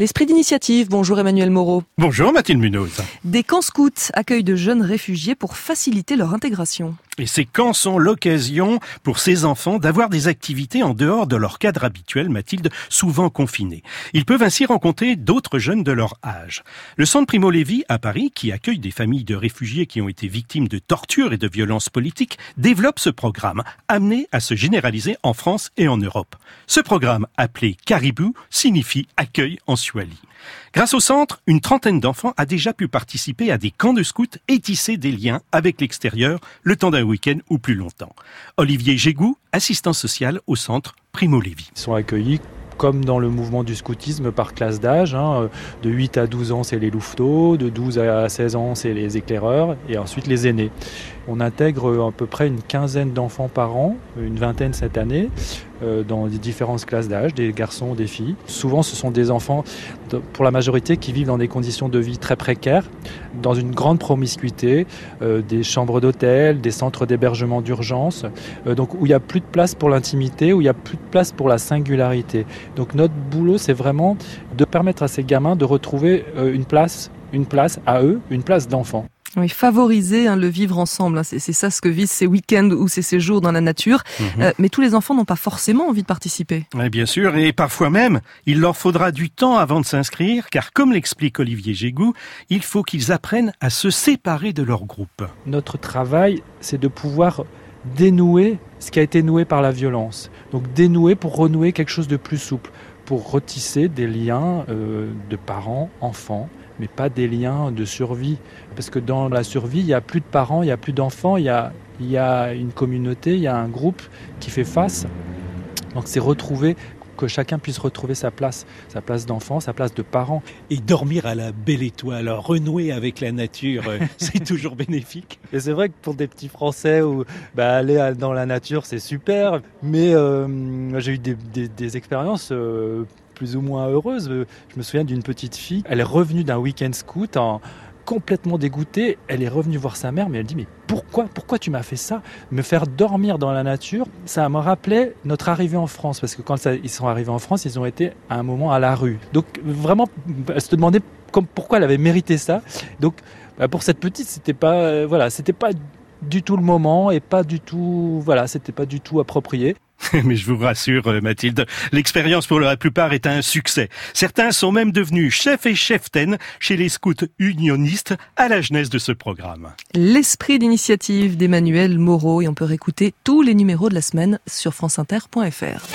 L'esprit d'initiative, bonjour Emmanuel Moreau. Bonjour Mathilde Munoz. Des camps scouts accueillent de jeunes réfugiés pour faciliter leur intégration. Et ces camps sont l'occasion pour ces enfants d'avoir des activités en dehors de leur cadre habituel, Mathilde, souvent confinés. Ils peuvent ainsi rencontrer d'autres jeunes de leur âge. Le centre Primo Levi à Paris, qui accueille des familles de réfugiés qui ont été victimes de tortures et de violences politiques, développe ce programme, amené à se généraliser en France et en Europe. Ce programme, appelé Caribou, signifie accueil en Suali. Grâce au centre, une trentaine d'enfants a déjà pu participer à des camps de scouts et tisser des liens avec l'extérieur le temps d'un week-end ou plus longtemps. Olivier Gégou, assistant social au centre Primo Levi. Ils sont accueillis comme dans le mouvement du scoutisme par classe d'âge. Hein. De 8 à 12 ans, c'est les louveteaux, de 12 à 16 ans, c'est les éclaireurs, et ensuite les aînés. On intègre à peu près une quinzaine d'enfants par an, une vingtaine cette année, euh, dans différentes classes d'âge, des garçons, des filles. Souvent, ce sont des enfants, pour la majorité, qui vivent dans des conditions de vie très précaires, dans une grande promiscuité, euh, des chambres d'hôtel, des centres d'hébergement d'urgence, euh, donc où il n'y a plus de place pour l'intimité, où il n'y a plus de place pour la singularité. Donc notre boulot, c'est vraiment de permettre à ces gamins de retrouver une place, une place à eux, une place d'enfant. Oui, favoriser hein, le vivre ensemble, hein, c'est ça ce que visent ces week-ends ou ces séjours dans la nature. Mhm. Euh, mais tous les enfants n'ont pas forcément envie de participer. bien sûr, et parfois même, il leur faudra du temps avant de s'inscrire, car comme l'explique Olivier Gégou, il faut qu'ils apprennent à se séparer de leur groupe. Notre travail, c'est de pouvoir dénouer ce qui a été noué par la violence. Donc dénouer pour renouer quelque chose de plus souple, pour retisser des liens euh, de parents, enfants, mais pas des liens de survie. Parce que dans la survie, il n'y a plus de parents, il n'y a plus d'enfants, il y a, une communauté, il y a un groupe qui fait face. Donc c'est retrouver que chacun puisse retrouver sa place, sa place d'enfant, sa place de parent. Et dormir à la belle étoile, renouer avec la nature, euh, c'est toujours bénéfique. Et c'est vrai que pour des petits Français, où, bah, aller dans la nature, c'est super. Mais euh, j'ai eu des, des, expériences euh, plus ou moins heureuses. Je me souviens d'une petite fille, elle est revenue d'un week-end scout en complètement dégoûtée, elle est revenue voir sa mère, mais elle dit mais pourquoi, pourquoi tu m'as fait ça? Me faire dormir dans la nature, ça me rappelait notre arrivée en France, parce que quand ils sont arrivés en France, ils ont été à un moment à la rue. Donc vraiment, elle se demandait pourquoi elle avait mérité ça. Donc bah, pour cette petite, c'était pas, euh, voilà, c'était pas du tout le moment et pas du tout, voilà, c'était pas du tout approprié. Mais je vous rassure, euh, Mathilde, l'expérience pour la plupart est un succès. Certains sont même devenus chefs et cheftaines chez les scouts unionistes à la jeunesse de ce programme. L'esprit d'initiative d'Emmanuel Moreau et on peut réécouter tous les numéros de la semaine sur franceinter.fr.